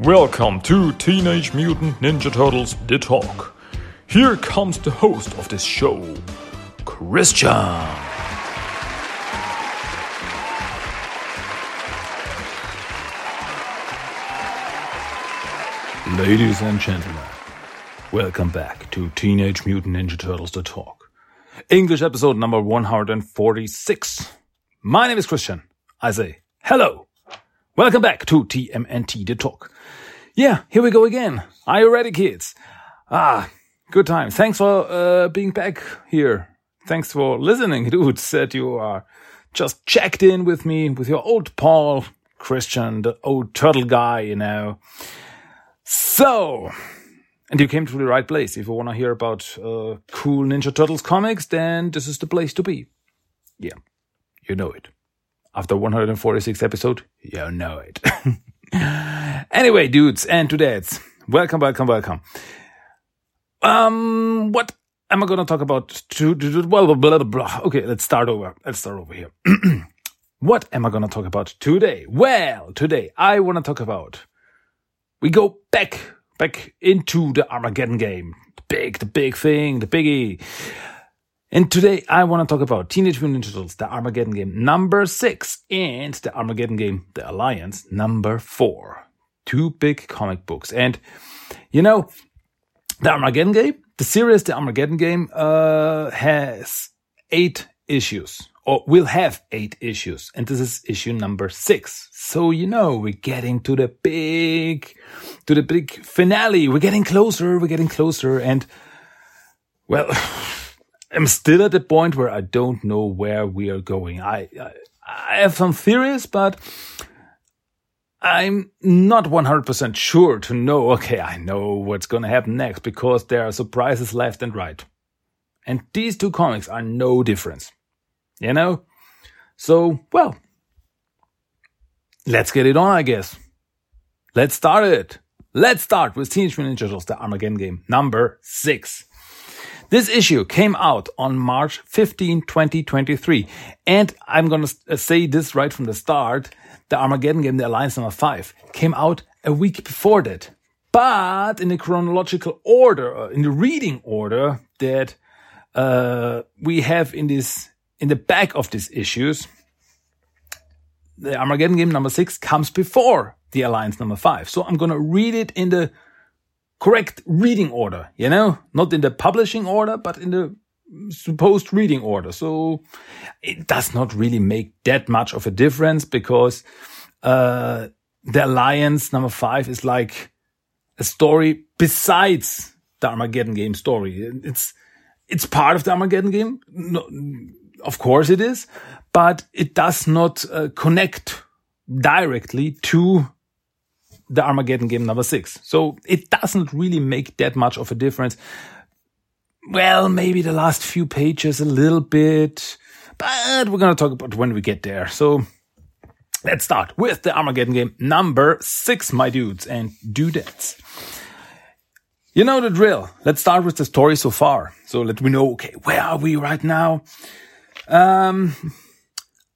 Welcome to Teenage Mutant Ninja Turtles The Talk. Here comes the host of this show, Christian. Ladies and gentlemen, welcome back to Teenage Mutant Ninja Turtles The Talk. English episode number 146. My name is Christian. I say hello. Welcome back to TMNT The Talk. Yeah, here we go again. Are you ready, kids? Ah, good time. Thanks for uh, being back here. Thanks for listening, dudes, that you are just checked in with me, with your old Paul, Christian, the old turtle guy, you know. So, and you came to the right place. If you want to hear about uh, cool Ninja Turtles comics, then this is the place to be. Yeah, you know it. After 146 episode, you know it. anyway, dudes and dudettes, welcome, welcome, welcome. Um, what am I gonna talk about? Well, blah, blah, blah. Okay, let's start over. Let's start over here. what am I gonna talk about today? Well, today I wanna talk about. We go back, back into the Armageddon game. The big, the big thing, the biggie. And today I want to talk about Teenage Mutant Ninja Turtles, the Armageddon game number six, and the Armageddon game, the Alliance number four. Two big comic books. And, you know, the Armageddon game, the series, the Armageddon game, uh, has eight issues or will have eight issues. And this is issue number six. So, you know, we're getting to the big, to the big finale. We're getting closer. We're getting closer. And, well, I'm still at the point where I don't know where we are going. I, I, I have some theories, but I'm not 100% sure to know, okay, I know what's going to happen next because there are surprises left and right. And these two comics are no difference. You know? So, well, let's get it on, I guess. Let's start it. Let's start with Teenage Mutant Ninja Turtles, the Armageddon game, number six. This issue came out on March 15, 2023. And I'm going to uh, say this right from the start. The Armageddon game, the Alliance number five, came out a week before that. But in the chronological order, uh, in the reading order that uh, we have in this, in the back of these issues, the Armageddon game number six comes before the Alliance number five. So I'm going to read it in the correct reading order, you know, not in the publishing order, but in the supposed reading order. So it does not really make that much of a difference because uh, the Alliance number five is like a story besides the Armageddon game story. It's it's part of the Armageddon game, no, of course it is, but it does not uh, connect directly to the Armageddon game number six. So it doesn't really make that much of a difference. Well, maybe the last few pages a little bit, but we're going to talk about when we get there. So let's start with the Armageddon game number six, my dudes and dudettes. You know the drill. Let's start with the story so far. So let me know, okay, where are we right now? Um,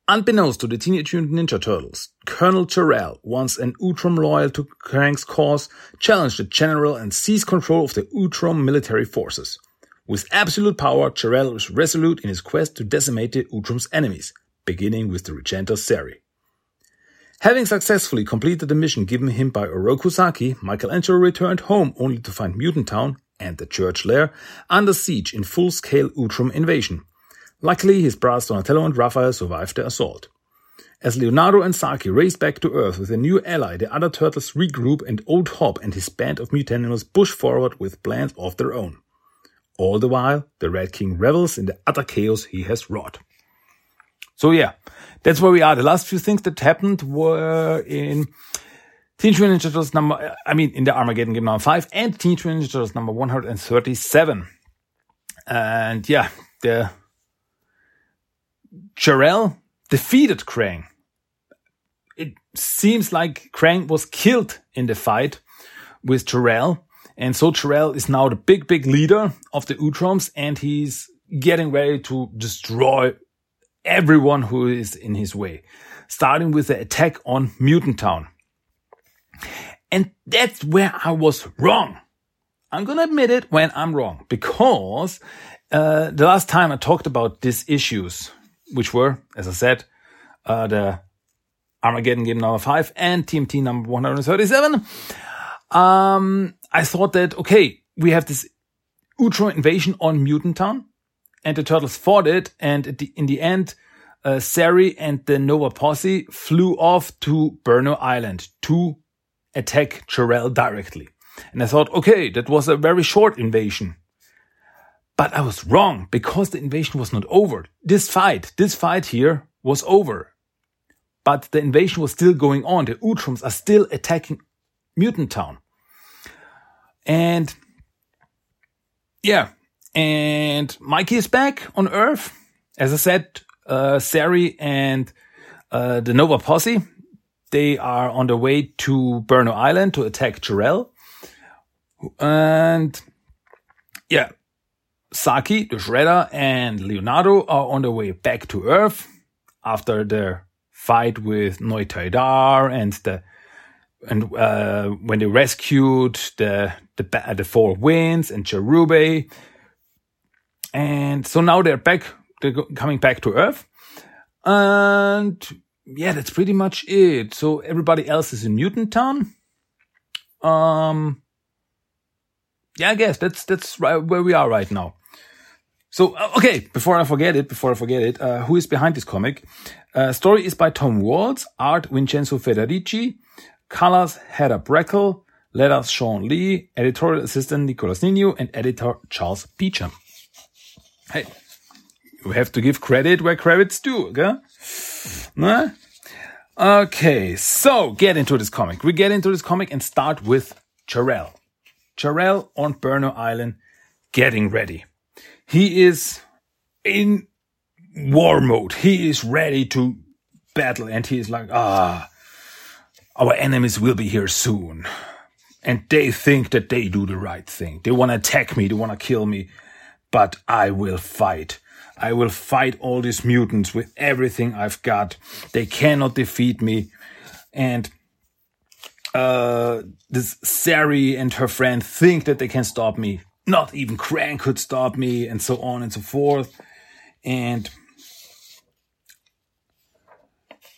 Unbeknownst to the Teenage Mutant Ninja Turtles, Colonel Jarrell, once an Utrom loyal to Krang's cause, challenged the general and seized control of the Utrom military forces. With absolute power, Jarrell was resolute in his quest to decimate the Utrom's enemies, beginning with the Regenta Seri. Having successfully completed the mission given him by Oroku Saki, Michelangelo returned home only to find Mutant Town and the church lair under siege in full-scale Utrom invasion, Luckily, his brothers Donatello and Raphael survived the assault. As Leonardo and Saki race back to Earth with a new ally, the other turtles regroup and Old Hob and his band of mutanimals push forward with plans of their own. All the while, the Red King revels in the utter chaos he has wrought. So yeah, that's where we are. The last few things that happened were in Teenage Mutant Ninja Turtles number, uh, I mean, in the Armageddon game number 5 and Teenage Mutant Ninja Turtles number 137. And yeah, the Jarrell defeated Krang. It seems like Krang was killed in the fight with Jarrell. And so Jarrell is now the big, big leader of the Utroms and he's getting ready to destroy everyone who is in his way, starting with the attack on Mutant Town. And that's where I was wrong. I'm going to admit it when I'm wrong because uh, the last time I talked about these issues, which were, as I said, uh, the Armageddon game number five and TMT number 137, um, I thought that, okay, we have this Utrom invasion on Mutant Town and the turtles fought it. And the, in the end, uh, Sari and the Nova posse flew off to Burnow Island to attack Jarrell directly. And I thought, okay, that was a very short invasion. But I was wrong because the invasion was not over. This fight, this fight here was over. But the invasion was still going on. The Utroms are still attacking Mutant Town. And yeah, and Mikey is back on Earth. As I said, uh, Sari and uh, the Nova Posse, they are on their way to Burnow Island to attack Jarrell. And yeah, Saki, the Shredder, and Leonardo are on their way back to Earth after their fight with Noitaidar and the and uh, when they rescued the the the four winds and Cherubae, and so now they're back. They're coming back to Earth, and yeah, that's pretty much it. So everybody else is in Mutant Town. Um, yeah, I guess that's that's right where we are right now. So uh, okay, before I forget it, before I forget it, uh, who is behind this comic? Uh, story is by Tom Waltz, art Vincenzo Federici, colors Heather Breckel, letters Shawn Lee, editorial assistant Nicolas Nino, and editor Charles Beecham. Hey, you have to give credit where credit's due, okay? Nah? Okay, so get into this comic. We get into this comic and start with Jarrell. Jarrell on Burnow Island getting ready. He is in war mode. He is ready to battle and he is like, ah, our enemies will be here soon. And they think that they do the right thing. They want to attack me. They want to kill me. But I will fight. I will fight all these mutants with everything I've got. They cannot defeat me. And uh, this Sari and her friend think that they can stop me. Not even Krang could stop me, and so on and so forth. And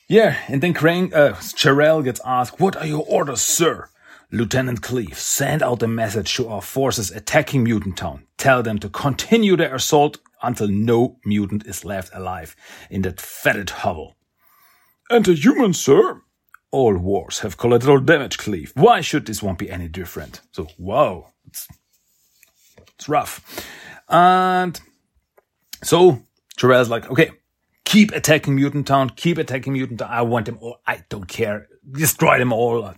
yeah, and then Krang, uh, Jarrell gets asked, "What are your orders, sir?" Lieutenant Cleve, send out a message to our forces attacking Mutant Town. Tell them to continue their assault until no mutant is left alive in that fetid hovel. And the humans, sir? All wars have collateral damage, Cleve. Why should this one be any different? So, wow, it's, it's rough. And so Jarrell's like, okay, keep attacking Mutant Town, keep attacking Mutant Town. I want them all. I don't care. Destroy them all.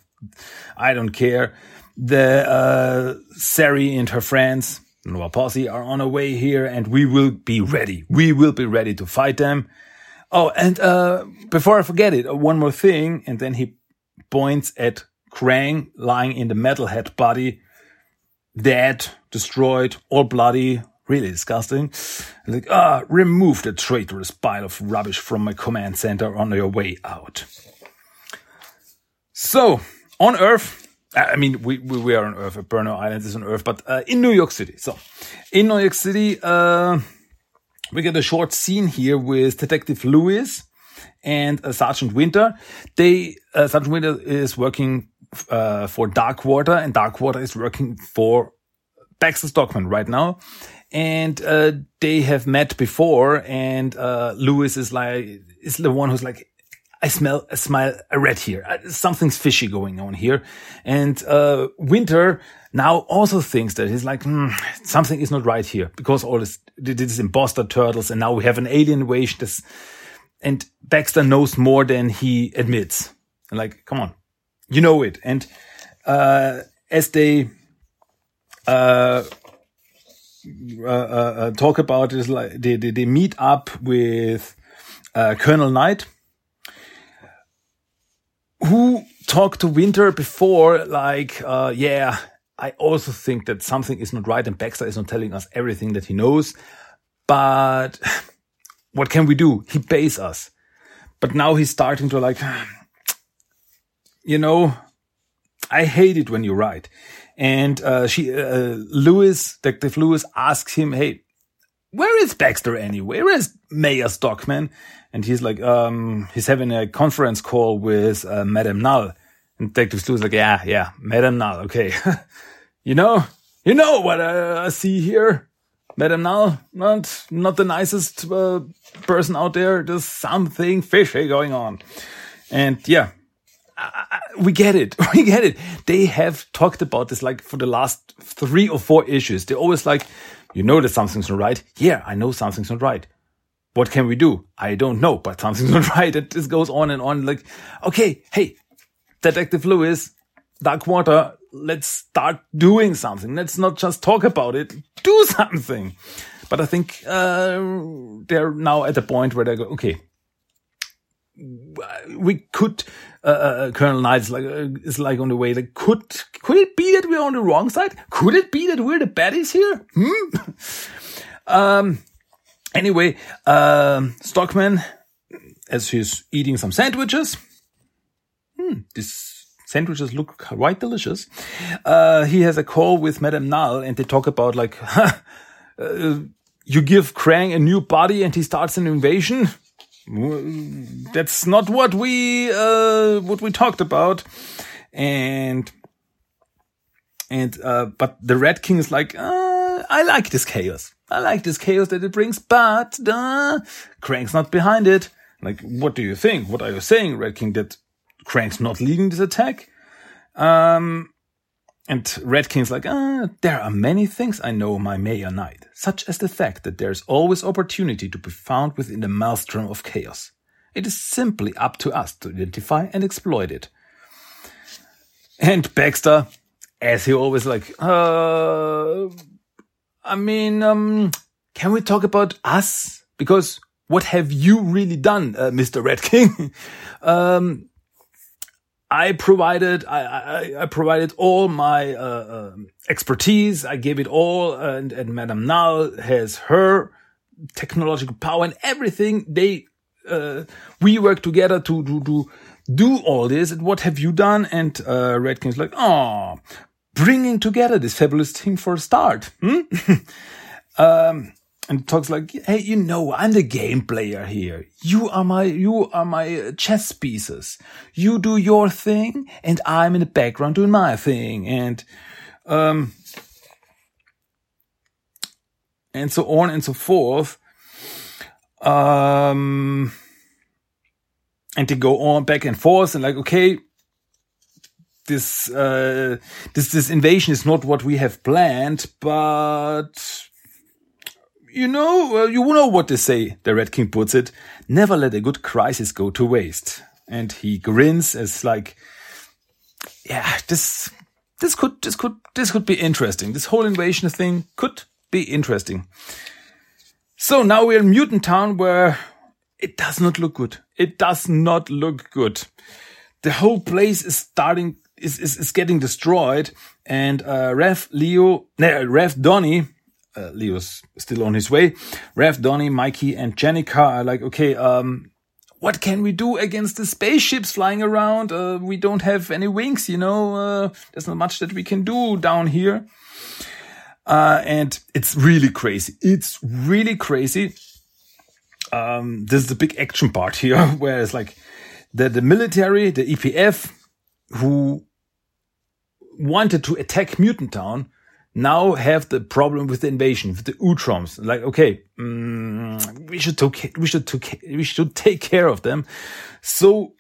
I don't care. The uh, Sari and her friends, Nova Posse, are on our way here, and we will be ready. We will be ready to fight them. Oh, and uh, before I forget it, uh, one more thing, and then he points at Krang lying in the metalhead body, dead, destroyed, all bloody, really disgusting. Like, ah, remove the traitorous pile of rubbish from my command center on your way out. So, on Earth, I mean, we, we, we are on Earth, Burnow Island is on Earth, but uh, in New York City. So, in New York City, uh, we get a short scene here with Detective Lewis and uh, Sergeant Winter. They, uh, Sergeant Winter is working uh, for Darkwater, and Darkwater is working for Baxter Stockman right now. And uh, they have met before, and Lewis is like is the one who's like, I smell, I smell a red here. Uh, something's fishy going on here. And, uh, Winter now also thinks that he's like, mm, something is not right here because all this, this imposter turtles and now we have an alien invasion. This, and Baxter knows more than he admits. And like, come on, you know it. And, uh, as they, uh, uh, uh, talk about is like they, they, they meet up with uh, Colonel Knight, who talked to Winter before, like, uh, yeah, I also think that something is not right and Baxter is not telling us everything that he knows. But what can we do? He pays us. But now he's starting to like, you know, I hate it when you write. And uh, she, uh, Lewis, Detective Lewis, asks him, "Hey, where is Baxter anyway? Where is Mayor Stockman?" And he's like, um, he's having a conference call with uh, Madame Null. And Detective Lewis like, "Yeah, yeah, Madame Null. Okay, you know, you know what I see here." Madame Null, not not the nicest uh, person out there. There's something fishy going on, and yeah, we get it. We get it. They have talked about this like for the last three or four issues. They're always like, you know that something's not right. Yeah, I know something's not right. What can we do? I don't know, but something's not right. It just goes on and on. Like, okay, hey, Detective Lewis, Darkwater, let's start doing something. Let's not just talk about it. Do something. But I think uh, they're now at the point where they go, okay, we could. Uh, uh, Colonel Knight is like uh, is like on the way. Like, could could it be that we're on the wrong side? Could it be that we're the baddies here? Hmm? um. Anyway, um, Stockman, as he's eating some sandwiches. Hmm, this sandwiches look quite delicious. Uh, he has a call with Madame Null and they talk about like, uh, you give Krang a new body and he starts an invasion. That's not what we, uh, what we talked about. And, and, uh, but the Red King is like, uh, I like this chaos. I like this chaos that it brings, but, uh, Krang's not behind it. Like, what do you think? What are you saying, Red King? That Krang's not leading this attack. Um, and Red King's like, ah, there are many things I know, my Mayor Knight, such as the fact that there's always opportunity to be found within the maelstrom of chaos. It is simply up to us to identify and exploit it. And Baxter, as he always like, uh, I mean, um, can we talk about us? Because what have you really done, uh, Mr. Red King? um, I provided I, I, I, provided all my uh, uh, expertise. I gave it all, and, and Madame Null has her technological power and everything. They uh, we work together to to to do all this. And what have you done? And uh, Red King's like, oh, bringing together this fabulous team for a start. Hmm? um, and talks like, "Hey, you know, I'm the game player here. You are my, you are my chess pieces. You do your thing, and I'm in the background doing my thing." And, um, and so on and so forth. Um, and they go on back and forth, and like, okay, this, uh, this, this invasion is not what we have planned, but you know, you know what they say, the Red King puts it. Never let a good crisis go to waste. And he grins as like, yeah, this, this could, this could, this could be interesting. This whole invasion thing could be interesting. So now we're in Mutant Town where it does not look good. It does not look good. The whole place is starting, is, is, is getting destroyed. And, uh, Rev Leo, no, Rev Donny, uh, Leo's still on his way. Rev, Donny, Mikey, and Jennika are like, okay, um, what can we do against the spaceships flying around? Uh, we don't have any wings, you know. Uh, there's not much that we can do down here. Uh, and it's really crazy. It's really crazy. Um, this is the big action part here, where it's like the, the military, the EPF, who wanted to attack Mutant Town, now have the problem with the invasion, with the Utroms. Like, okay, mm, we should take, we should take, we should take care of them. So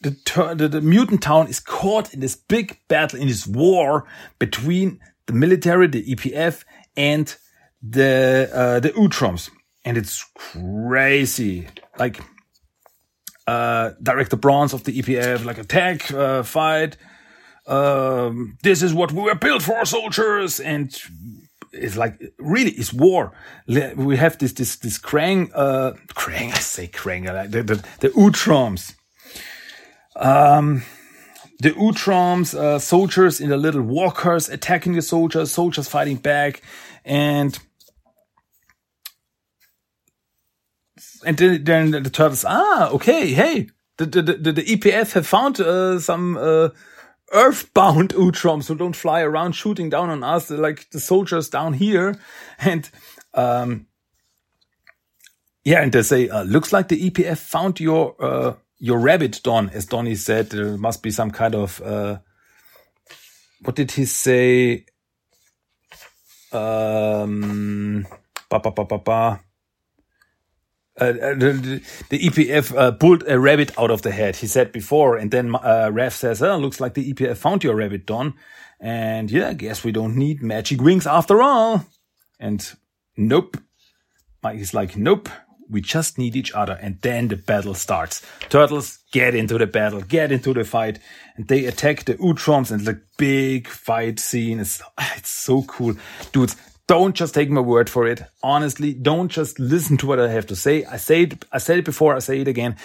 the, the, the mutant town is caught in this big battle, in this war between the military, the EPF, and the uh, the Utroms, and it's crazy. Like uh, Director Bronze of the EPF, like attack, uh, fight um, this is what we were built for, soldiers, and it's like really it's war. We have this this this Krang, uh, Krang. I say Krang. the the, the Utroms. Um, the Utroms, uh, soldiers in the little walkers attacking the soldiers, soldiers fighting back, and and then, then the turtles. Ah, okay, hey, the the the, the EPF have found uh, some. Uh, earthbound Utroms who don't fly around shooting down on us. Like the soldiers down here. And, um, yeah, and they say, uh, looks like the EPF found your, uh, your rabbit, Don, as Donny said, there must be some kind of, uh, what did he say? Um, ba, ba, ba, ba, ba. Uh, uh the, the, EPF uh, pulled a rabbit out of the head. He said before, and then uh, Raph says, "Oh, looks like the EPF found your rabbit, Don." And yeah, I guess we don't need magic wings after all. And nope, Mike's like, "Nope, we just need each other." And then the battle starts. Turtles get into the battle, get into the fight, and they attack the Utroms, and the big fight scene. It's it's so cool, dudes don't just take my word for it. Honestly, don't just listen to what I have to say. I say it, I said it before, I say it again.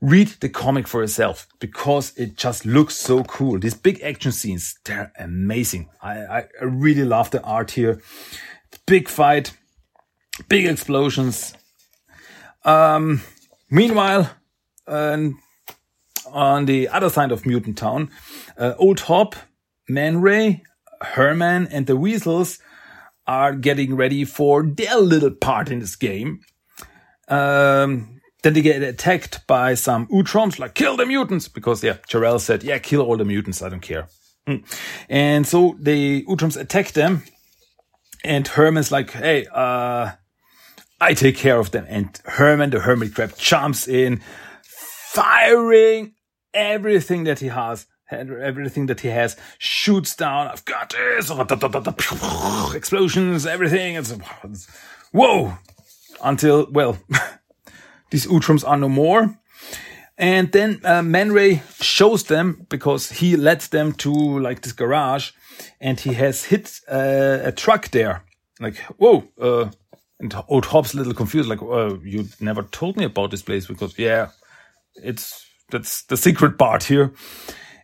Read the comic for yourself because it just looks so cool. These big action scenes, they're amazing. I, I really love the art here. Big fight, big explosions. Um, meanwhile, um, on the other side of Mutant Town, uh, Old Hob, Man Ray, Herman, and the Weasels are getting ready for their little part in this game. Um, then they get attacked by some Utroms, like kill the mutants, because yeah, Jarrell said, yeah, kill all the mutants, I don't care. Mm. And so the Utroms attack them, and Herman's like, hey, uh, I take care of them. And Herman, the hermit crab, jumps in, firing everything that he has everything that he has shoots down. I've got this. Explosions, everything. It's, it's whoa. Until, well, these Utroms are no more. And then uh, Man Ray shows them because he led them to like this garage and he has hit uh, a truck there. Like, whoa. Uh, and old Hob's a little confused, like, oh, you never told me about this place because, yeah, it's, that's the secret part here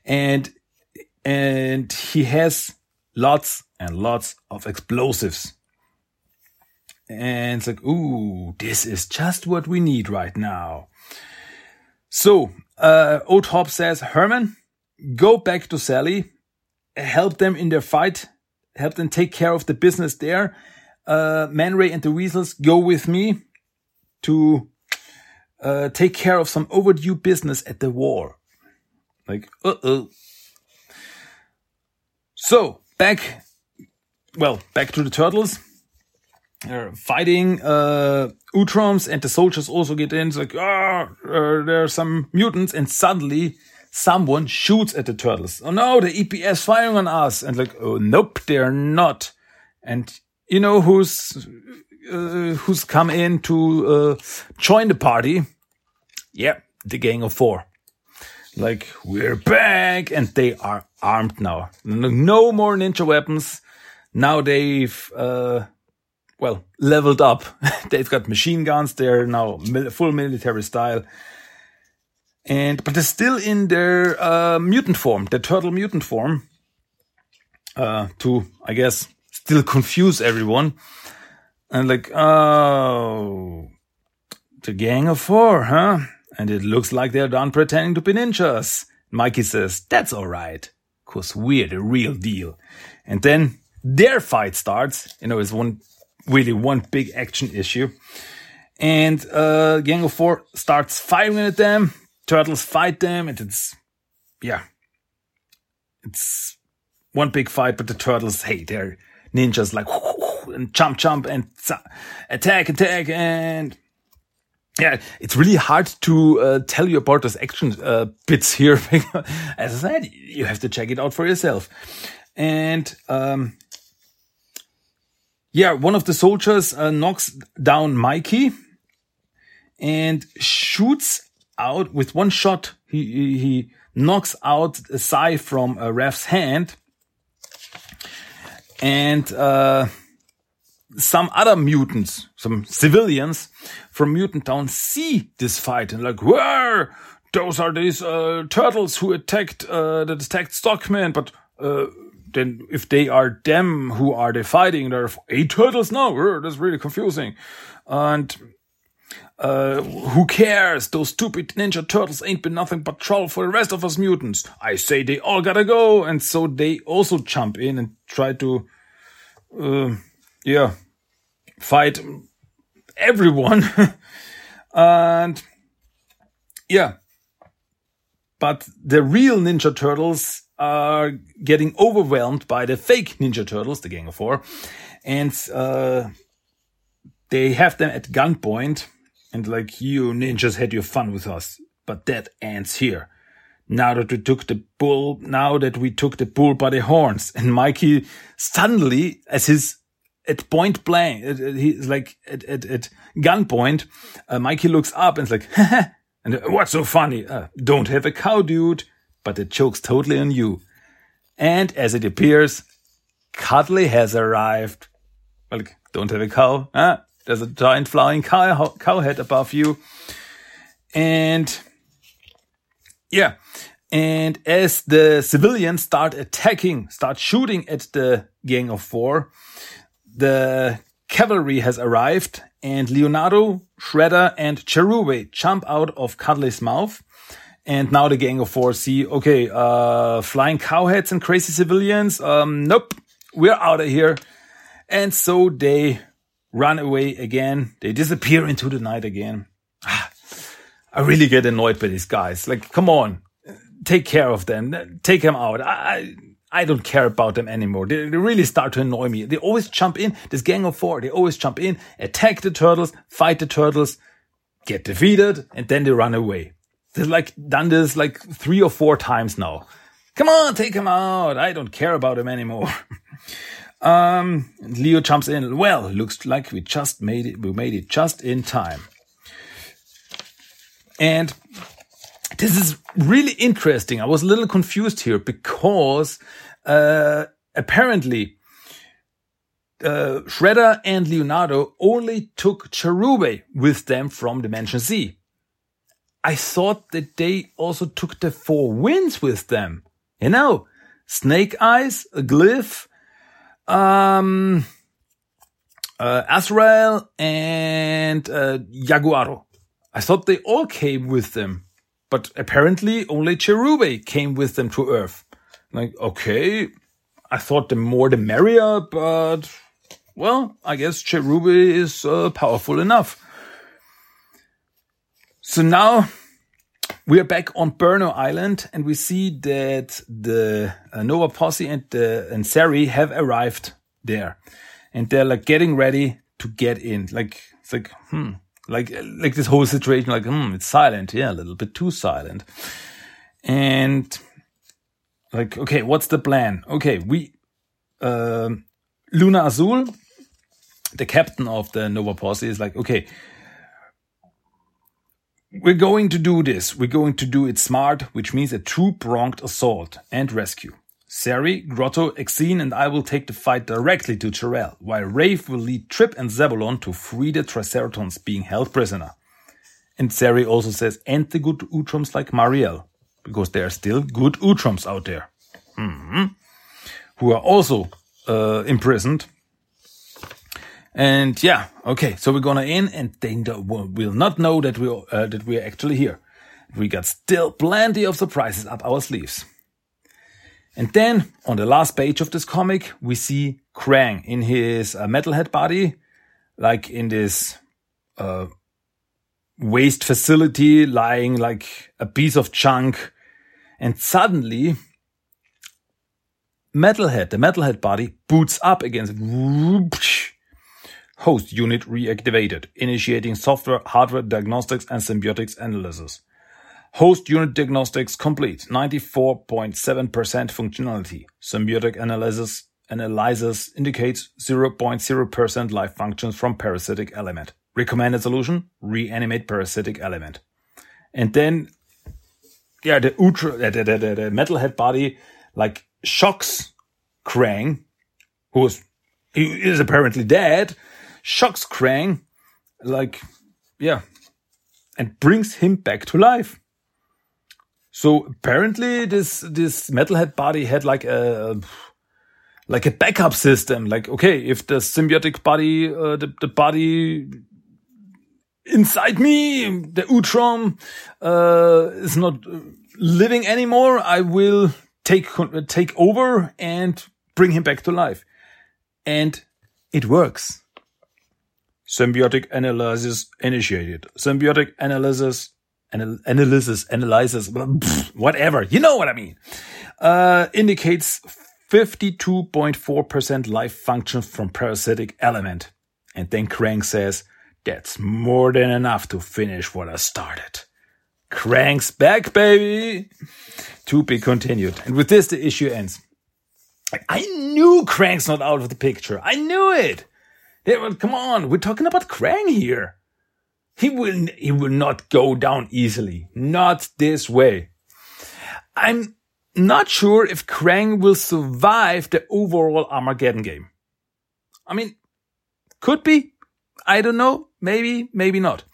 and and he has lots and lots of explosives. And it's like, ooh, this is just what we need right now. So, uh, Old Hob says, Herman, go back to Sally, help them in their fight, help them take care of the business there. Uh, Man Ray and the Weasels go with me to uh, take care of some overdue business at the war. Like, uh oh. So, back, well, back to the turtles. They're fighting uh, Utroms, and the soldiers also get in. It's like, ah, uh, there are some mutants, and suddenly someone shoots at the turtles. Oh no, the EPF firing on us, and like, oh nope, they're not. And you know who's uh, who's come in to uh, join the party? Yeah, the Gang of Four like we're back and they are armed now. No more ninja weapons. Now they've uh well leveled up. They've got machine guns. They're now full military style. And but they're still in their uh mutant form their turtle mutant form. Uh to i guess still confuse everyone. And like oh the gang of four huh and it looks like they're done pretending to be ninjas. Mikey says, that's alright, cause we're the real deal. And then their fight starts. You know, it's one, really one big action issue. And, uh, Gang of Four starts firing at them. Turtles fight them and it's, yeah, it's one big fight, but the turtles, hey, they're ninjas like, and jump, jump and attack, attack and yeah, it's really hard to uh, tell you about those action uh, bits here. As I said, you have to check it out for yourself. And um, yeah, one of the soldiers uh, knocks down Mikey and shoots out with one shot. He he, he knocks out a Sai from uh, Raph's hand, and uh, some other mutants, some civilians from Mutant Town see this fight and like, where those are these uh, turtles who attacked uh, that attacked Stockman, but uh, then if they are them who are they fighting, there are eight turtles now. That's really confusing. And uh, who cares? Those stupid Ninja Turtles ain't been nothing but trouble for the rest of us mutants. I say they all gotta go. And so they also jump in and try to, uh, yeah, fight everyone. and yeah, but the real Ninja Turtles are getting overwhelmed by the fake Ninja Turtles, the Gang of Four, and uh, they have them at gunpoint. And like you ninjas had your fun with us, but that ends here. Now that we took the bull, now that we took the bull by the horns, and Mikey suddenly, as his at point blank, he's like at at, at gunpoint, uh, Mikey looks up and is like, and uh, what's so funny? Uh, don't have a cow, dude. But the joke's totally on you. And as it appears, Cudley has arrived. Like, don't have a cow? Huh? There's a giant flying cow, cow head above you. And yeah. And as the civilians start attacking, start shooting at the Gang of Four, the cavalry has arrived and Leonardo, Shredder, and Cherubae jump out of Cudley's mouth. And now the Gang of Four see, okay, uh, flying cowheads and crazy civilians. Um, nope, we're out of here. And so they run away again. They disappear into the night again. Ah, I really get annoyed by these guys. Like, come on, take care of them. Take them out. I, I don't care about them anymore. They, they really start to annoy me. They always jump in. This gang of four, they always jump in, attack the turtles, fight the turtles, get defeated, and then they run away. They've like done this like three or four times now. Come on, take them out. I don't care about them anymore. Um, Leo jumps in. Well, looks like we just made it. We made it just in time. And this is really interesting. I was a little confused here because uh, apparently uh, Shredder and Leonardo only took Cherubae with them from Dimension Z. I thought that they also took the Four Winds with them. You know, Snake Eyes, a Glyph, um, uh, Azrael and uh, Jaguaro. I thought they all came with them, but apparently only Cherubae came with them to Earth. Like, okay, I thought the more the merrier, but well, I guess Cherubae is uh, powerful enough. So now we are back on Burnow Island and we see that the uh, Nova Posse and the and Sari have arrived there, and they're like getting ready to get in. Like it's like hmm, like like this whole situation. Like hmm, it's silent. Yeah, a little bit too silent. And like okay, what's the plan? Okay, we uh, Luna Azul, the captain of the Nova Posse, is like okay we're going to do this. We're going to do it smart, which means a two-pronged assault and rescue. Sari, Grotto, Exene, and I will take the fight directly to Jarrell, while Rafe will lead Trip and Zebulon to free the Triceratons being held prisoner. And Sari also says, and the good Utroms like Mariel, because there are still good Utroms out there, mm-hmm. who are also uh, imprisoned and yeah, okay, so we're gonna in, and they will not know that we uh, that we are actually here. We got still plenty of surprises up our sleeves. And then on the last page of this comic, we see Krang in his uh, metalhead body, like in this uh, waste facility, lying like a piece of junk, and suddenly. Metalhead, the metalhead body boots up against it Host unit reactivated, initiating software, hardware diagnostics and symbiotics analysis. Host unit diagnostics complete, 94.7% functionality. Symbiotic analysis indicates 0.0% life functions from parasitic element. Recommended solution, reanimate parasitic element. And then, yeah, the ultra, the, the, the, the metalhead body, like shocks Krang, who is, he is apparently dead, shocks Krang, like, yeah, and brings him back to life. So apparently this, this metalhead body had like a, like a backup system. Like, okay, if the symbiotic body, uh, the, the body inside me, the Utrom, uh, is not living anymore. I will take, take over and bring him back to life. And it works. Symbiotic analysis initiated. Symbiotic analysis, anal- analysis, analysis, whatever. You know what I mean. Uh, indicates 52.4% life function from parasitic element. And then Krang says, that's more than enough to finish what I started. Krang's back, baby! To be continued. And with this, the issue ends. I knew Krang's not out of the picture. I knew it. Were, come on, we're talking about Krang here. He will, he will not go down easily. Not this way. I'm not sure if Krang will survive the overall Armageddon game. I mean, could be. I don't know. Maybe, maybe not.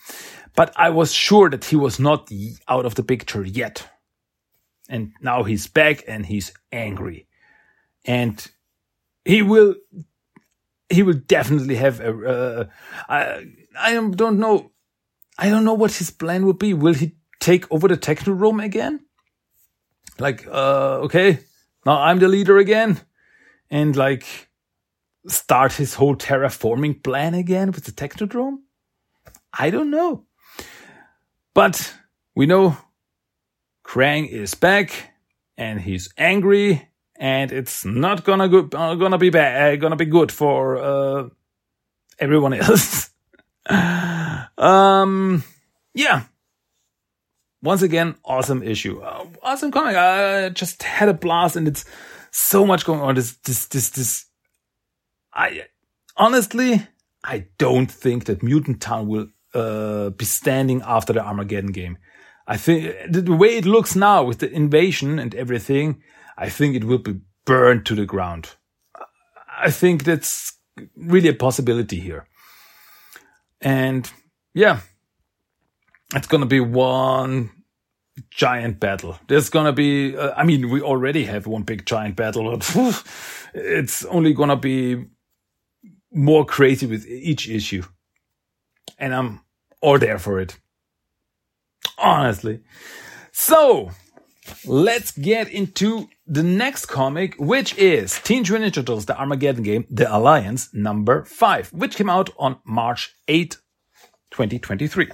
But I was sure that he was not out of the picture yet. And now he's back and he's angry. And he will, he will definitely have a, uh, I, I don't know. I don't know what his plan would be. Will he take over the Technodrome again? Like, uh, okay, now I'm the leader again. And like, start his whole terraforming plan again with the Technodrome? I don't know. But we know Krang is back and he's angry and it's not gonna go, uh, gonna be bad, uh, gonna be good for uh, everyone else. um, yeah. Once again, awesome issue, uh, awesome comic. I just had a blast, and it's so much going on. This, this, this, this. I honestly, I don't think that Mutant Town will uh, be standing after the Armageddon game. I think the way it looks now with the invasion and everything, I think it will be burned to the ground. I think that's really a possibility here. And yeah, it's going to be one giant battle. There's going to be, uh, I mean, we already have one big giant battle, but it's only going to be more crazy with each issue. And I'm all there for it. Honestly. So let's get into the next comic, which is Teenage Mutant Turtles, the Armageddon game, The Alliance number five, which came out on March 8, 2023.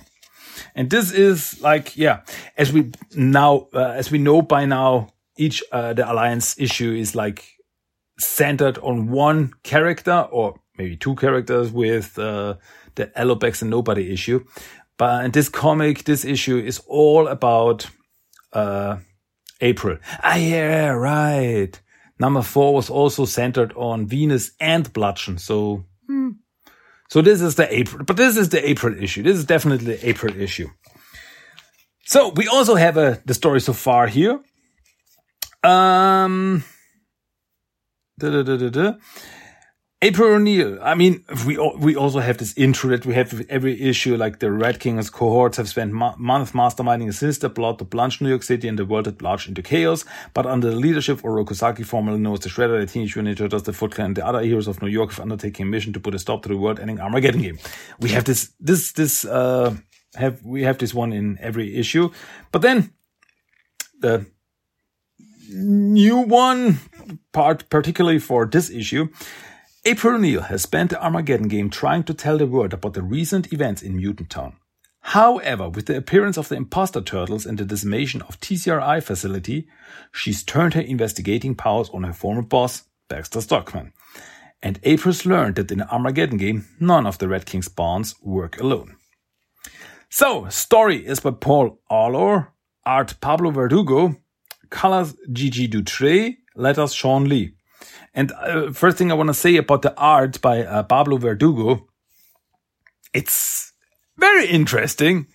And this is like, yeah, as we now, uh, as we know by now, each, uh, the Alliance issue is like centered on one character or maybe two characters with, uh, the Alopex and Nobody issue. But in this comic, this issue is all about, uh, April. Ah, yeah, right. Number four was also centered on Venus and Bludgeon. So, hmm. So this is the April, but this is the April issue. This is definitely the April issue. So we also have a, the story so far here. Um, da, da, da. April O'Neil. I mean, we we also have this intro that we have with every issue, like the Red King's cohorts have spent mo- months masterminding a sinister plot to plunge New York City and the world at large into chaos. But under the leadership of Oroku Saki, formerly known as the Shredder, the Teenage Mutant Ninja Turtles, the Foot Clan, and the other heroes of New York have undertaken a mission to put a stop to the world-ending Armageddon game. We have this, this, this, uh, have we have this one in every issue, but then the new one part, particularly for this issue April O'Neil has spent the Armageddon game trying to tell the world about the recent events in Mutant Town. However, with the appearance of the imposter turtles and the decimation of TCRI facility, she's turned her investigating powers on her former boss, Baxter Stockman. And April's learned that in the Armageddon game, none of the Red King's bonds work alone. So, story is by Paul Allor, art Pablo Verdugo, colors Gigi Dutreix, letters Shawn Lee. And uh, first thing I want to say about the art by uh, Pablo Verdugo, it's very interesting.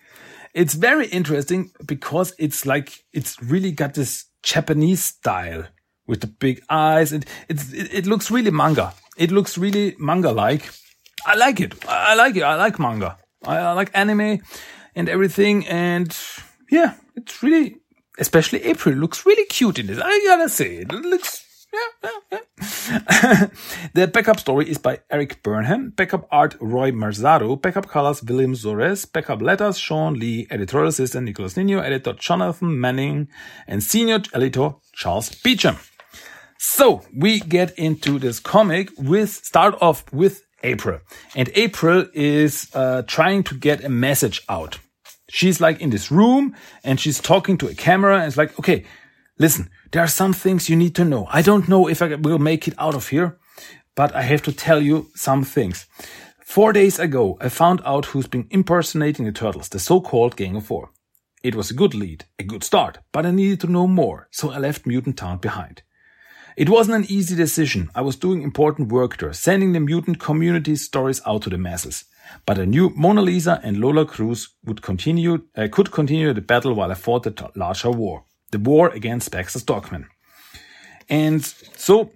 It's very interesting because it's like it's really got this Japanese style with the big eyes, and it's it, it looks really manga. It looks really manga like. I like it. I like it. I like manga. I, I like anime and everything, and yeah, it's really especially April looks really cute in it. I gotta say, it looks the backup story is by Erik Burnham, backup art Roy Marzaro, backup colors William Zores, backup letters Shawn Lee, editorial assistant Nicholas Nino, editor Jonathan Manning, and senior editor Charles Beecham. So we get into this comic with start off with April, and April is uh, trying to get a message out. She's like in this room and she's talking to a camera and it's like, okay, listen, there are some things you need to know. I don't know if I will make it out of here, but I have to tell you some things. Four days ago, I found out who's been impersonating the Turtles, the so-called Gang of Four. It was a good lead, a good start, but I needed to know more, so I left Mutant Town behind. It wasn't an easy decision. I was doing important work there, sending the mutant community stories out to the masses. But I knew Mona Lisa and Lola Cruz would continue, uh, could continue the battle while I fought the larger war the war against Baxter Stockman. And so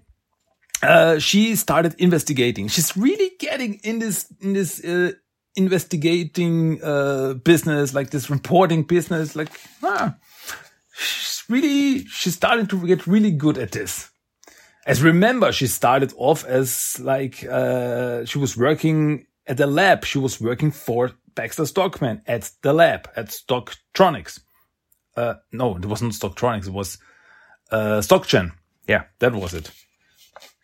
uh, she started investigating. She's really getting in this in this uh, investigating uh, business, like this reporting business. Like, ah, she's really she's starting to get really good at this. As remember, she started off as like uh, she was working at the lab. She was working for Baxter Stockman at the lab at Stocktronics. Uh, no, it wasn't Stocktronics. It was uh, StockGen. Yeah, that was it.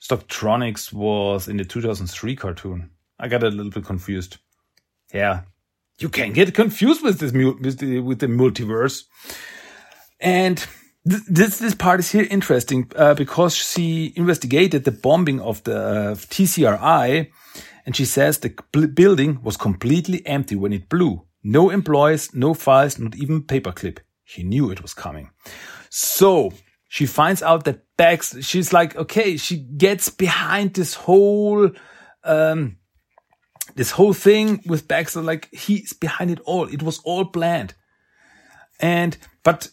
Stocktronics was in the 2003 cartoon. I got a little bit confused. Yeah, you can get confused with this with the, with the multiverse. And th this this part is here interesting uh, because she investigated the bombing of the uh, TCRI, and she says the building was completely empty when it blew. No employees, no files, not even paperclip. He knew it was coming. So she finds out that Bex, she's like, okay, she gets behind this whole, um, this whole thing with Baxter, like he's behind it all. It was all planned. And, but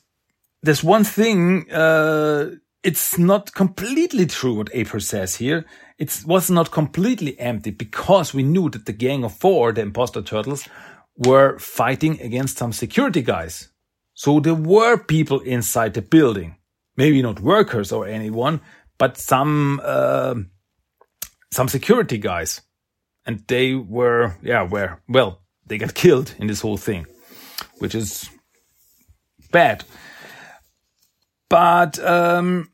there's one thing, uh, it's not completely true what April says here. It was not completely empty because we knew that the gang of four, the imposter turtles, were fighting against some security guys so there were people inside the building, maybe not workers or anyone, but some uh, some security guys, and they were yeah were well they got killed in this whole thing, which is bad. But um,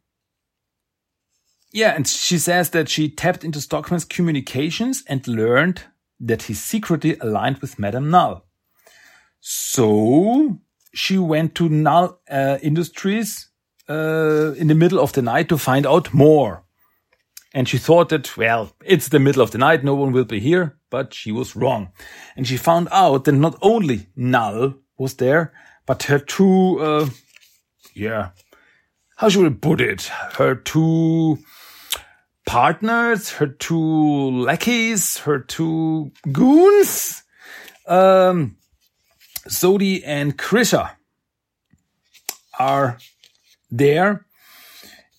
yeah, and she says that she tapped into Stockman's communications and learned that he secretly aligned with Madame Null. So she went to Null uh, Industries uh, in the middle of the night to find out more. And she thought that, well, it's the middle of the night, no one will be here, but she was wrong. And she found out that not only Null was there, but her two, uh, yeah, how should we put it? Her two partners, her two lackeys, her two goons, um, Sodi and Krisa are there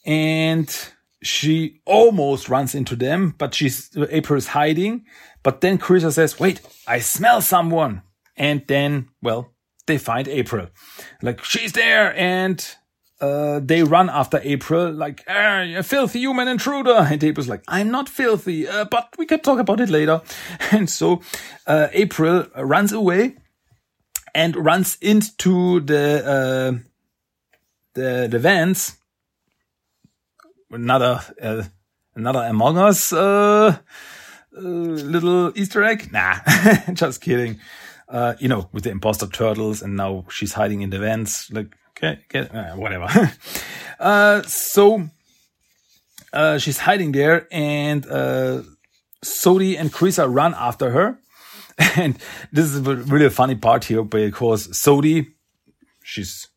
and she almost runs into them, but she's, April is hiding. But then Krisa says, wait, I smell someone. And then, well, they find April. Like, she's there. And, uh, they run after April, like, you filthy human intruder. And April's like, I'm not filthy, uh, but we can talk about it later. And so, uh, April runs away and runs into the uh, the the vans. Another uh, another Among Us uh, uh, little Easter egg. Nah, just kidding. Uh, you know, with the imposter turtles, and now she's hiding in the vans. Like, okay, get uh, whatever. uh, so uh, she's hiding there, and uh, Sodi and Krisa run after her And this is really a funny part here because Sodi, she's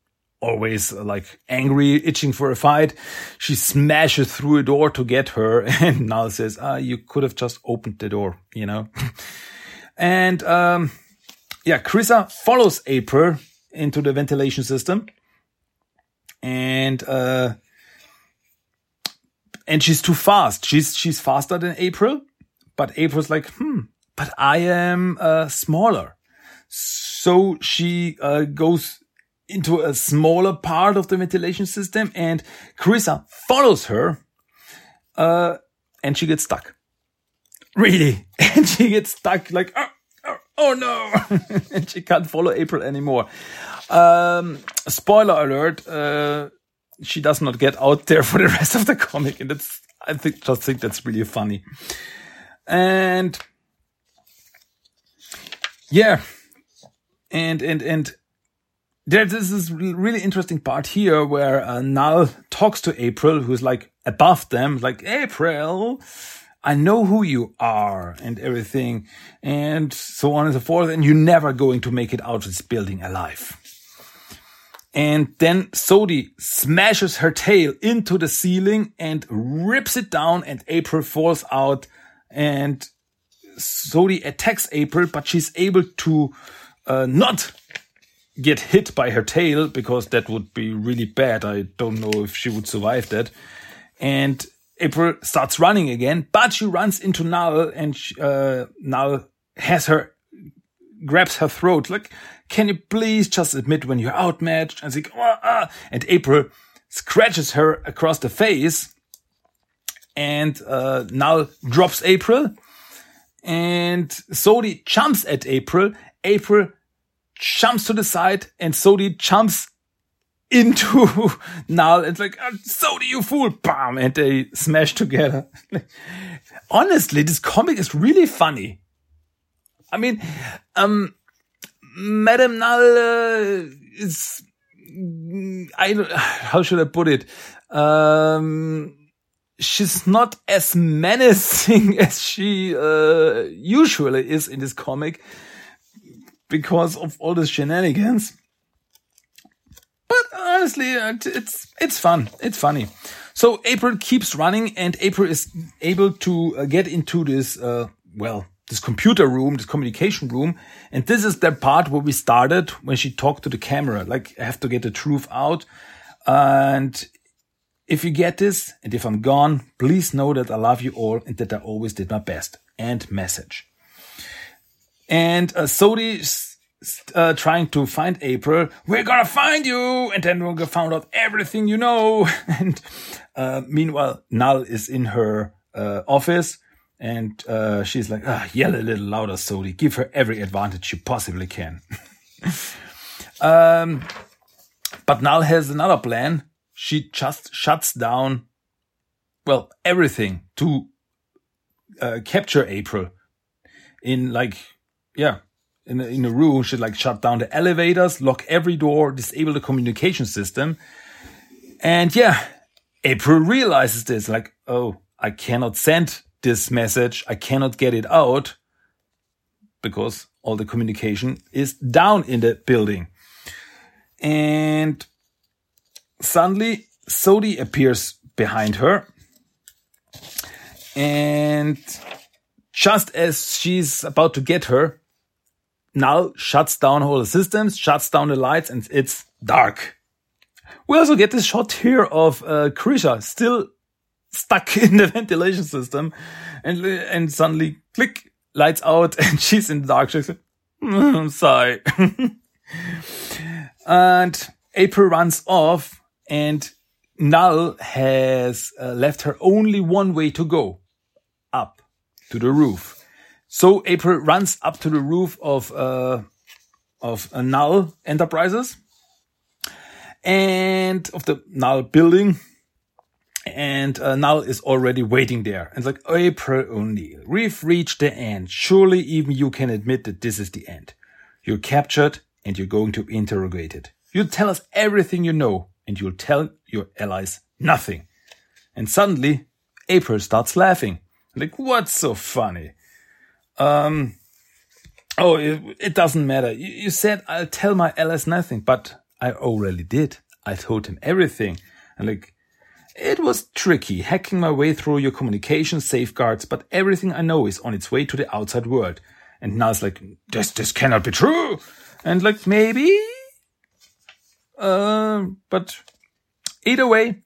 always like angry, itching for a fight. She smashes through a door to get her and Null says, ah, you could have just opened the door, you know? and, um, yeah, Krisa follows April into the ventilation system and, uh, and she's too fast. She's, she's faster than April, but April's like, hmm, but I am uh, smaller. So she uh, goes into a smaller part of the ventilation system and Krisa follows her Uh, and she gets stuck. Really. And she gets stuck like, oh, oh, oh no. and she can't follow April anymore. Um, spoiler alert. Uh, she does not get out there for the rest of the comic. And that's, I think, just think that's really funny. And yeah. And, and, and there's this really interesting part here where uh, Null talks to April, who's like above them, like, April, I know who you are and everything and so on and so forth. And you're never going to make it out of this building alive. And then Sodi smashes her tail into the ceiling and rips it down and April falls out and Sodi attacks April, but she's able to uh, not get hit by her tail because that would be really bad. I don't know if she would survive that. And April starts running again, but she runs into Null and she, uh, Null has her, grabs her throat. Like, can you please just admit when you're outmatched? And, like, ah, ah. and April scratches her across the face and, uh, Null drops April and Sodi jumps at April. April jumps to the side and Sodi jumps into Null. It's like, oh, so you fool, bam, and they smash together. Honestly, this comic is really funny. I mean, um, Madame Null uh, is, I don't how should I put it? Um, she's not as menacing as she uh, usually is in this comic because of all the shenanigans but honestly, uh, it's it's fun. It's funny. So April keeps running, and April is able to uh, get into this uh, well this computer room, this communication room, and this is the part where we started when she talked to the camera. Like I have to get the truth out, and if you get this, and if I'm gone, please know that I love you all and that I always did my best. And message. And uh, Sodi uh, trying to find April. We're gonna find you, and then we're gonna find out everything you know. and uh, meanwhile, Null is in her uh, office, and uh, she's like, ah, "Yell a little louder, Sodi. Give her every advantage you possibly can." um, but Null has another plan. She just shuts down, well, everything to uh, capture April in like, yeah, in a, in a room should like shut down the elevators, lock every door, disable the communication system. And yeah, April realizes this like, oh, I cannot send this message. I cannot get it out because all the communication is down in the building. And suddenly Sodi appears behind her. And just as she's about to get her, Null shuts down all the systems, shuts down the lights, and it's dark. We also get this shot here of uh, Krisa still stuck in the ventilation system, and and suddenly click lights out, and she's in the dark. She's like, mm, sigh. and April runs off, and Null has uh, left her only one way to go up to the roof. So April runs up to the roof of uh, of a Null Enterprises and of the Null building. And uh, Null is already waiting there. And it's like, April O'Neil, we've reached the end. Surely even you can admit that this is the end. You're captured and you're going to interrogate it. You'll tell us everything you know and you'll tell your allies nothing. And suddenly April starts laughing. Like, what's so funny? Um, oh, it, it doesn't matter. You, you said I'll tell my allies nothing, but I already did. I told him everything. And like, it was tricky hacking my way through your communication safeguards, but everything I know is on its way to the outside world. And now it's like, this, this cannot be true. And like, maybe, uh, but either way,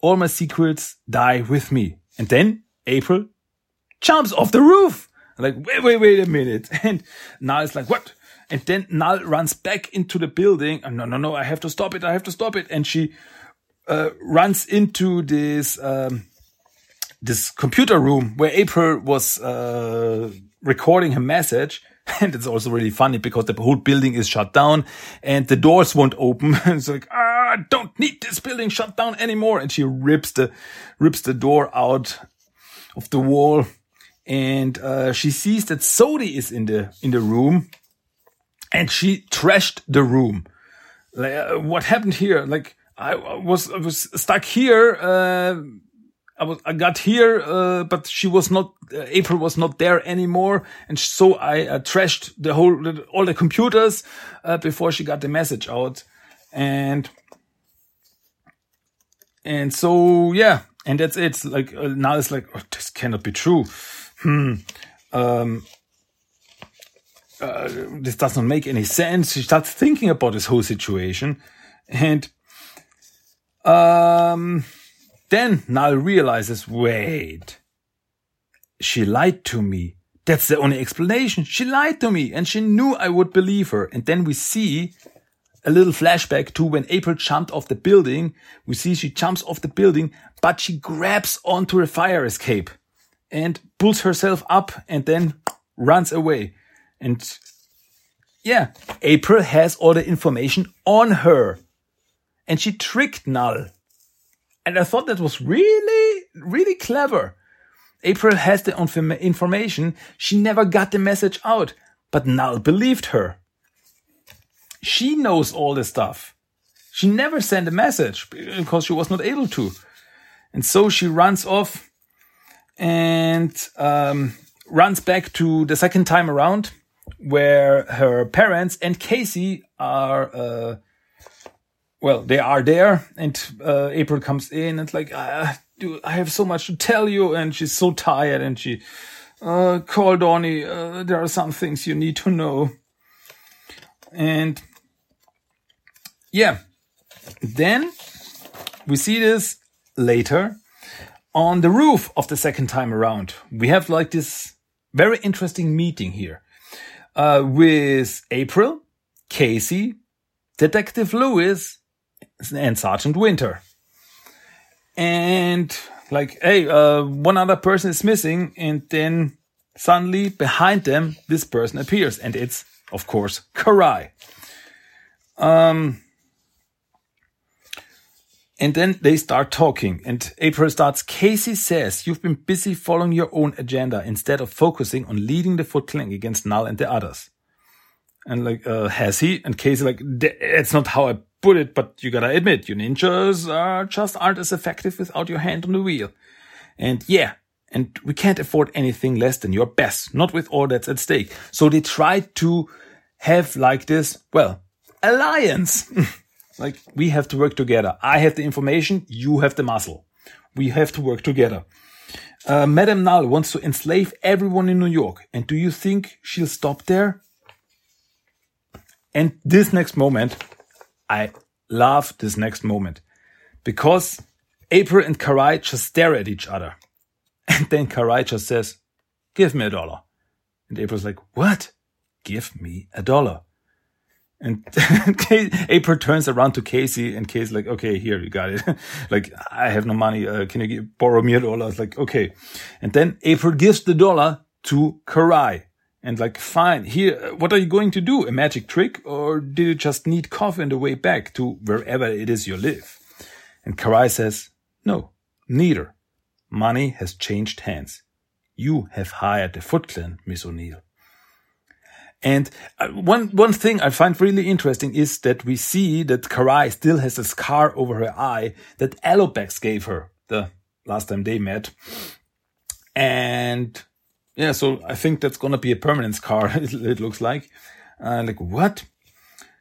all my secrets die with me. And then April jumps off the roof. Like, wait, wait, wait a minute. And Null is like, what? And then Null runs back into the building. Oh, no, no, no, I have to stop it. I have to stop it. And she uh, runs into this um, this computer room where April was uh, recording her message. And it's also really funny because the whole building is shut down and the doors won't open. it's like, ah, I don't need this building shut down anymore. And she rips the, rips the door out of the wall. And, uh, she sees that Sodi is in the, in the room and she trashed the room. Like, uh, what happened here? Like, I was, I was stuck here, uh, I was, I got here, uh, but she was not, uh, April was not there anymore. And so I uh, trashed the whole, all the computers, uh, before she got the message out. And, and so, yeah. And that's it. Like, uh, now it's like, oh, this cannot be true. Hmm. Um, uh, this does not make any sense. She starts thinking about this whole situation. And, um, then Null realizes, wait, she lied to me. That's the only explanation. She lied to me and she knew I would believe her. And then we see a little flashback to when April jumped off the building. We see she jumps off the building, but she grabs onto a fire escape and pulls herself up and then runs away. And yeah, April has all the information on her and she tricked Null. And I thought that was really, really clever. April has the information. She never got the message out, but Null believed her. She knows all the stuff. She never sent a message because she was not able to. And so she runs off and um, runs back to the second time around where her parents and Casey are uh, well, they are there, and uh, April comes in and like, dude, I have so much to tell you, and she's so tired, and she uh, call Donnie. Uh, there are some things you need to know, and yeah, then we see this later on the roof of the second time around. We have like this very interesting meeting here uh, with April, Casey, Detective Lewis, and Sergeant Winter. And like, hey, uh, one other person is missing, and then suddenly behind them, this person appears, and it's of course Karai. Um, and then they start talking, and April starts. Casey says, You've been busy following your own agenda instead of focusing on leading the Foot Clan against Null and the others. And like, uh, has he? And Casey, like, that's not how I put it, but you gotta admit, you ninjas are just aren't as effective without your hand on the wheel. And yeah, and we can't afford anything less than your best, not with all that's at stake. So they tried to have like this, well, alliance. like we have to work together. I have the information, you have the muscle. We have to work together. Uh, Madame Null wants to enslave everyone in New York. And do you think she'll stop there? And this next moment, I love this next moment because April and Karai just stare at each other. And then Karai just says, give me a dollar. And April's like, what? Give me a dollar. And April turns around to Casey and Casey's like, okay, here, you got it. like, I have no money. Uh, can you give, borrow me a dollar? I was like, okay. And then April gives the dollar to Karai and like, fine, here, what are you going to do? A magic trick? Or did you just need coffee on the way back to wherever it is you live? And Karai says, no, neither. Money has changed hands. You have hired the Foot Clan, Miss O'Neil. And uh, one, one thing I find really interesting is that we see that Karai still has a scar over her eye that Alopex gave her the last time they met. And yeah, so I think that's gonna be a permanent scar. it, looks like. Uh, like what?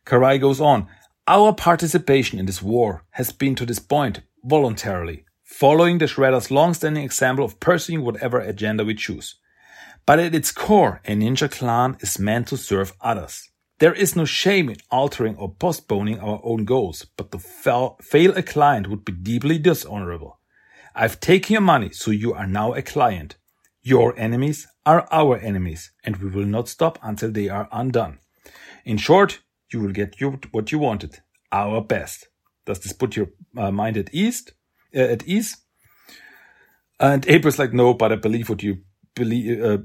Karai goes on. Our participation in this war has been to this point voluntarily, following the Shredder's long-standing example of pursuing whatever agenda we choose. But at its core, a ninja clan is meant to serve others. There is no shame in altering or postponing our own goals, but to fail, fail a client would be deeply dishonorable. I've taken your money, so you are now a client. Your enemies are our enemies, and we will not stop until they are undone. In short, you will get your, what you wanted, our best. Does this put your uh, mind at ease? Uh, at ease? And April's like, no, but I believe what you believe. Uh,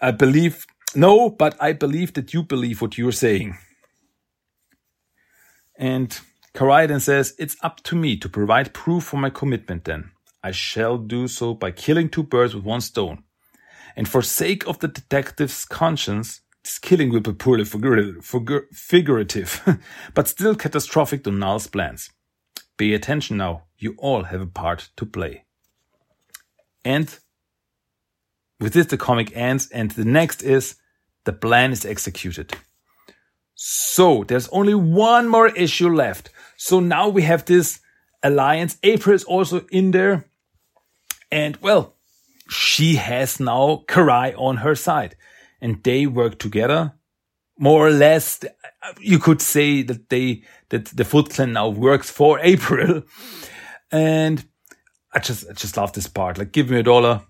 I believe, no, but I believe that you believe what you're saying. And Karai then says, it's up to me to provide proof for my commitment then. I shall do so by killing two birds with one stone. And for sake of the detective's conscience, this killing will be purely figurative, but still catastrophic to Null's plans. Pay attention now. You all have a part to play. And with this, the comic ends. And the next is the plan is executed. So there's only one more issue left. So now we have this alliance. April is also in there. And well, she has now Karai on her side and they work together. More or less, you could say that they, that the Foot Clan now works for April. And I just, I just love this part. Like, give me a dollar.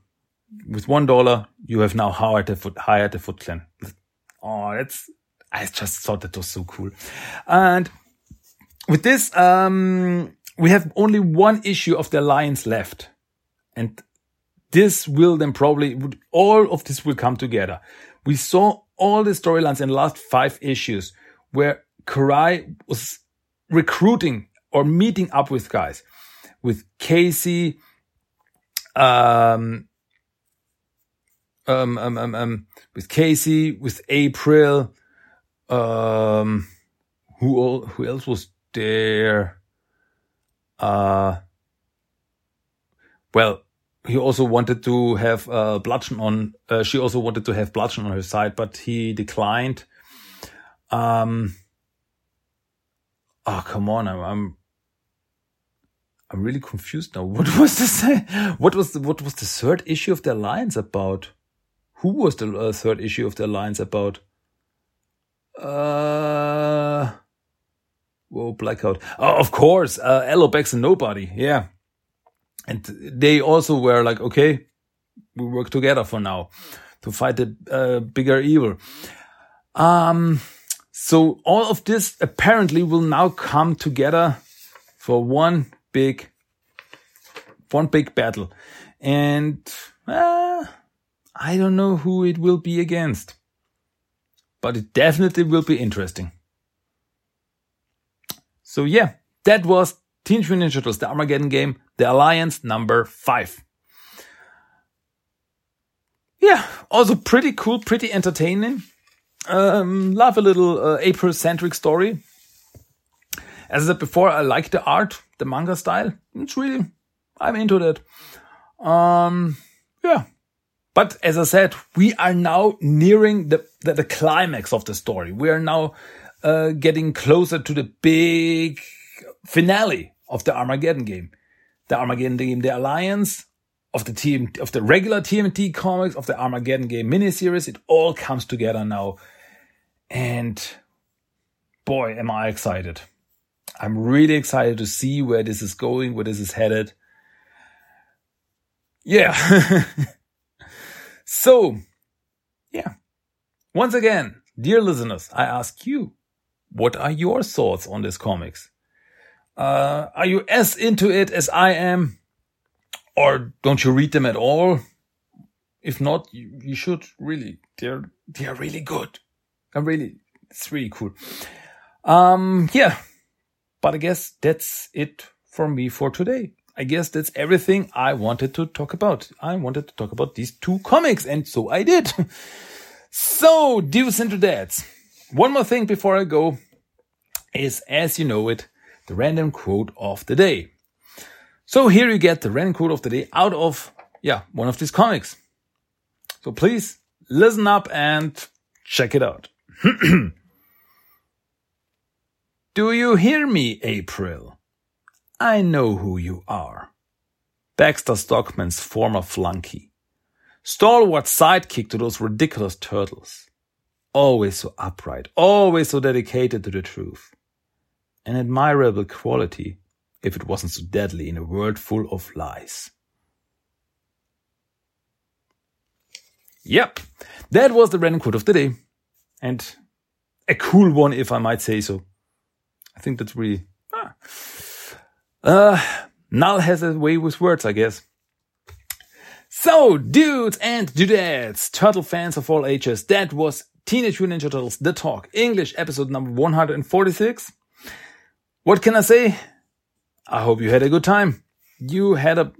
With one dollar, you have now hired the Foot, hired the Foot Clan. Oh, that's, I just thought that was so cool. And with this, um, we have only one issue of the alliance left. And this will then probably, would, all of this will come together. We saw all the storylines in the last five issues where Karai was recruiting or meeting up with guys, with Casey, um, um, um, um, um with Casey, with April, um, who all, who else was there? Uh, well, he also wanted to have uh, bludgeon on. Uh, she also wanted to have bludgeon on her side, but he declined. Um. Oh come on! I'm I'm, I'm really confused now. What was this? What was the what was the third issue of the alliance about? Who was the uh, third issue of the alliance about? Uh. Whoa, blackout. Oh, of course. Uh, Alopex and nobody. Yeah. And they also were like, okay, we work together for now to fight the uh, bigger evil. Um, so all of this apparently will now come together for one big, one big battle. And, uh, I don't know who it will be against, but it definitely will be interesting. So yeah, that was Teenage Mutant Ninja Turtles, the Armageddon game, the Alliance number five. Yeah, also pretty cool, pretty entertaining. Um, love a little uh, April centric story. As I said before, I like the art, the manga style. It's really, I'm into that. Um, yeah. But as I said, we are now nearing the, the, the climax of the story. We are now uh, getting closer to the big finale of the Armageddon game. The Armageddon game, the alliance of the team, of the regular TMNT comics, of the Armageddon game miniseries, it all comes together now. And boy, am I excited. I'm really excited to see where this is going, where this is headed. Yeah. so, yeah. Once again, dear listeners, I ask you, what are your thoughts on this comics? Uh, are you as into it as I am? Or don't you read them at all? If not, you, you should really. They're, they're really good. I'm really, it's really cool. Um, yeah. But I guess that's it for me for today. I guess that's everything I wanted to talk about. I wanted to talk about these two comics, and so I did. so, dudes and dads. One more thing before I go is, as you know it, the random quote of the day. So here you get the random quote of the day out of, yeah, one of these comics. So please listen up and check it out. Do you hear me, April? I know who you are. Baxter Stockman's former flunky. Stalwart sidekick to those ridiculous turtles always so upright, always so dedicated to the truth. An admirable quality if it wasn't so deadly in a world full of lies. Yep, that was the random quote of the day. And a cool one, if I might say so. I think that's really. Ah. Uh, Null has a way with words, I guess. So, dudes and dudettes, turtle fans of all ages, that was Teenage Mutant Ninja Turtles, The Talk, English episode number 146. What can I say? I hope you had a good time. You had a,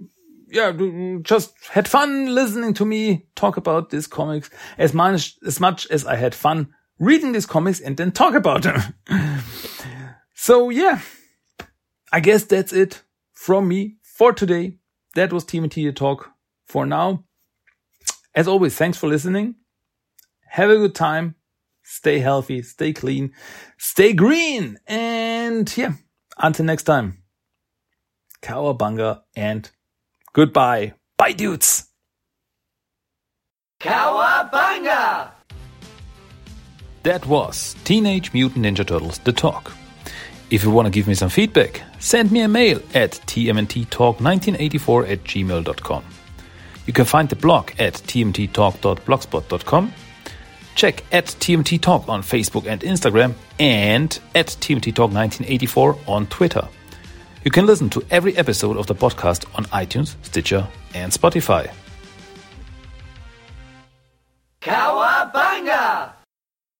yeah, just had fun listening to me talk about these comics as much, as much as I had fun reading these comics and then talk about them. so yeah, I guess that's it from me for today. That was TMT Talk for now. As always, thanks for listening. Have a good time. Stay healthy, stay clean, stay green. And yeah, until next time. Cowabunga and goodbye. Bye, dudes. Cowabunga! That was Teenage Mutant Ninja Turtles The Talk. If you want to give me some feedback, send me a mail at tmnttalk1984 at gmail.com. You can find the blog at tmttalk.blogspot.com. Check at TMT Talk on Facebook and Instagram and at TMT Talk 1984 on Twitter. You can listen to every episode of the podcast on iTunes, Stitcher, and Spotify. Cowabunga!